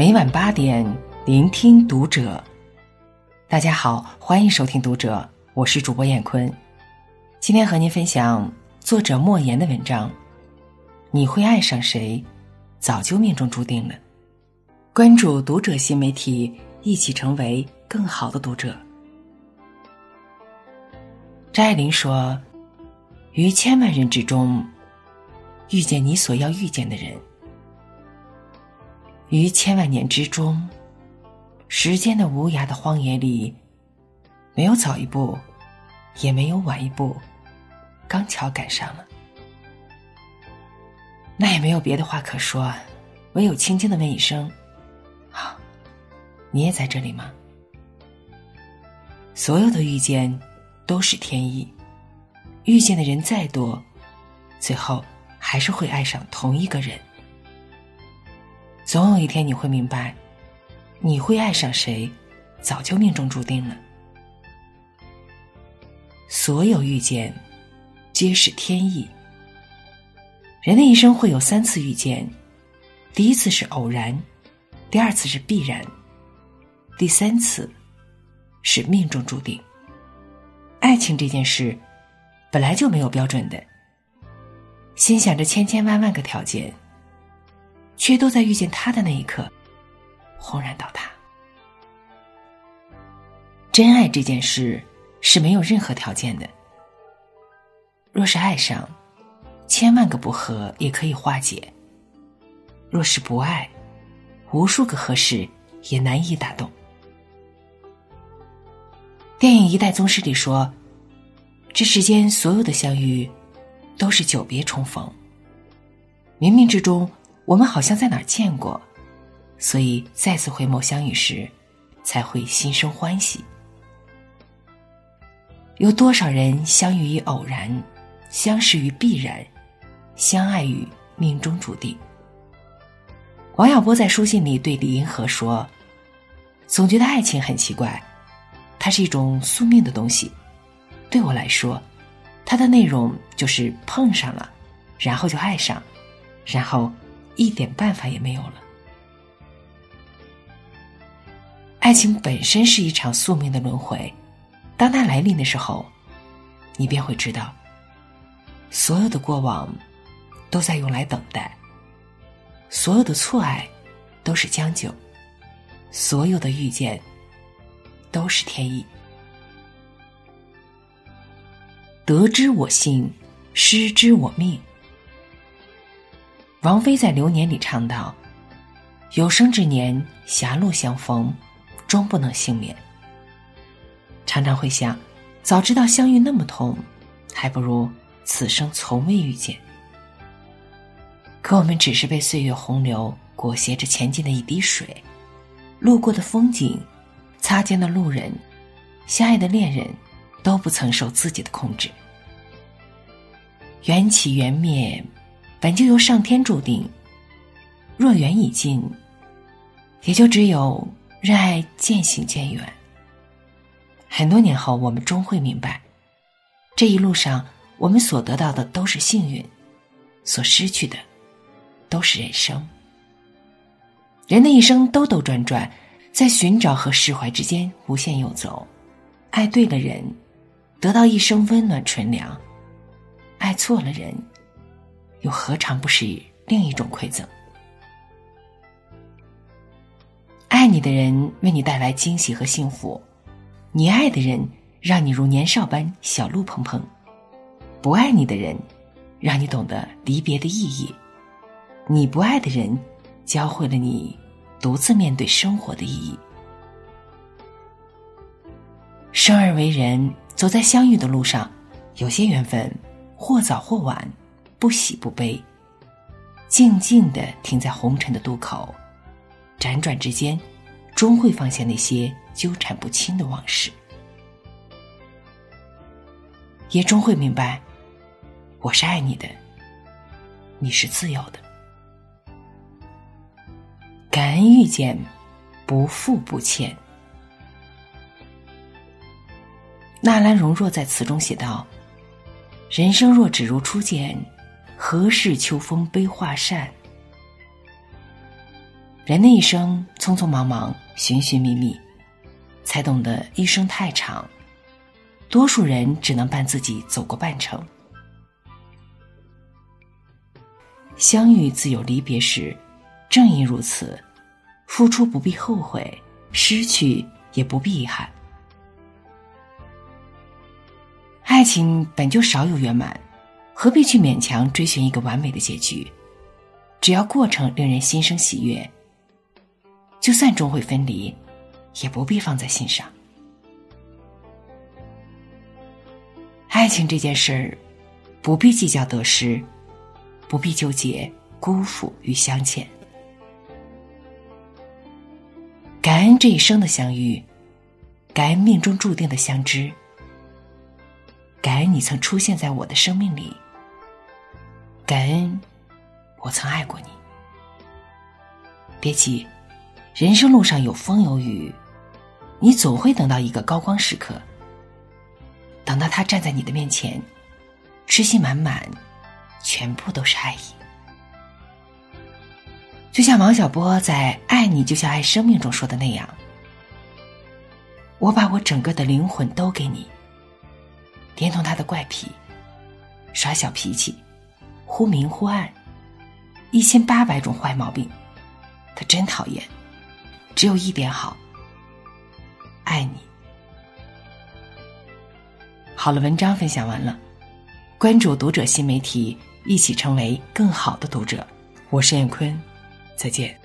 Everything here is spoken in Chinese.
每晚八点，聆听读者。大家好，欢迎收听《读者》，我是主播艳坤。今天和您分享作者莫言的文章。你会爱上谁，早就命中注定了。关注《读者》新媒体，一起成为更好的读者。张爱玲说：“于千万人之中，遇见你所要遇见的人；于千万年之中，时间的无涯的荒野里，没有早一步，也没有晚一步，刚巧赶上了。那也没有别的话可说，唯有轻轻的问一声：‘好，你也在这里吗？’所有的遇见。”都是天意，遇见的人再多，最后还是会爱上同一个人。总有一天你会明白，你会爱上谁，早就命中注定了。所有遇见，皆是天意。人的一生会有三次遇见，第一次是偶然，第二次是必然，第三次是命中注定。爱情这件事，本来就没有标准的。心想着千千万万个条件，却都在遇见他的那一刻，轰然倒塌。真爱这件事是没有任何条件的。若是爱上，千万个不合也可以化解；若是不爱，无数个合适也难以打动。电影《一代宗师》里说：“这世间所有的相遇，都是久别重逢。冥冥之中，我们好像在哪儿见过，所以再次回眸相遇时，才会心生欢喜。有多少人相遇于偶然，相识于必然，相爱于命中注定？”王小波在书信里对李银河说：“总觉得爱情很奇怪。”它是一种宿命的东西，对我来说，它的内容就是碰上了，然后就爱上，然后一点办法也没有了。爱情本身是一场宿命的轮回，当它来临的时候，你便会知道，所有的过往都在用来等待，所有的错爱都是将就，所有的遇见。都是天意。得之我幸，失之我命。王菲在《流年》里唱道：“有生之年，狭路相逢，终不能幸免。”常常会想，早知道相遇那么痛，还不如此生从未遇见。可我们只是被岁月洪流裹挟着前进的一滴水，路过的风景。擦肩的路人，相爱的恋人，都不曾受自己的控制。缘起缘灭，本就由上天注定。若缘已尽，也就只有让爱渐行渐远。很多年后，我们终会明白，这一路上我们所得到的都是幸运，所失去的都是人生。人的一生兜兜转转。在寻找和释怀之间无限游走，爱对了人，得到一生温暖纯良；爱错了人，又何尝不是另一种馈赠？爱你的人为你带来惊喜和幸福，你爱的人让你如年少般小鹿蓬蓬；不爱你的人，让你懂得离别的意义；你不爱的人，教会了你。独自面对生活的意义。生而为人，走在相遇的路上，有些缘分或早或晚，不喜不悲，静静的停在红尘的渡口，辗转之间，终会放下那些纠缠不清的往事，也终会明白，我是爱你的，你是自由的。感恩遇见，不负不欠。纳兰容若在词中写道：“人生若只如初见，何事秋风悲画扇？人的一生匆匆忙忙，寻寻觅觅，才懂得一生太长，多数人只能伴自己走过半程。相遇自有离别时，正因如此，付出不必后悔，失去也不必遗憾。爱情本就少有圆满，何必去勉强追寻一个完美的结局？只要过程令人心生喜悦，就算终会分离，也不必放在心上。爱情这件事儿，不必计较得失，不必纠结辜负与相欠，感恩这一生的相遇，感恩命中注定的相知。感恩你曾出现在我的生命里，感恩我曾爱过你。别急，人生路上有风有雨，你总会等到一个高光时刻。等到他站在你的面前，痴心满满，全部都是爱意。就像王小波在《爱你就像爱生命》中说的那样：“我把我整个的灵魂都给你。”连同他的怪癖、耍小脾气、忽明忽暗，一千八百种坏毛病，他真讨厌。只有一点好，爱你。好了，文章分享完了，关注读者新媒体，一起成为更好的读者。我是燕坤，再见。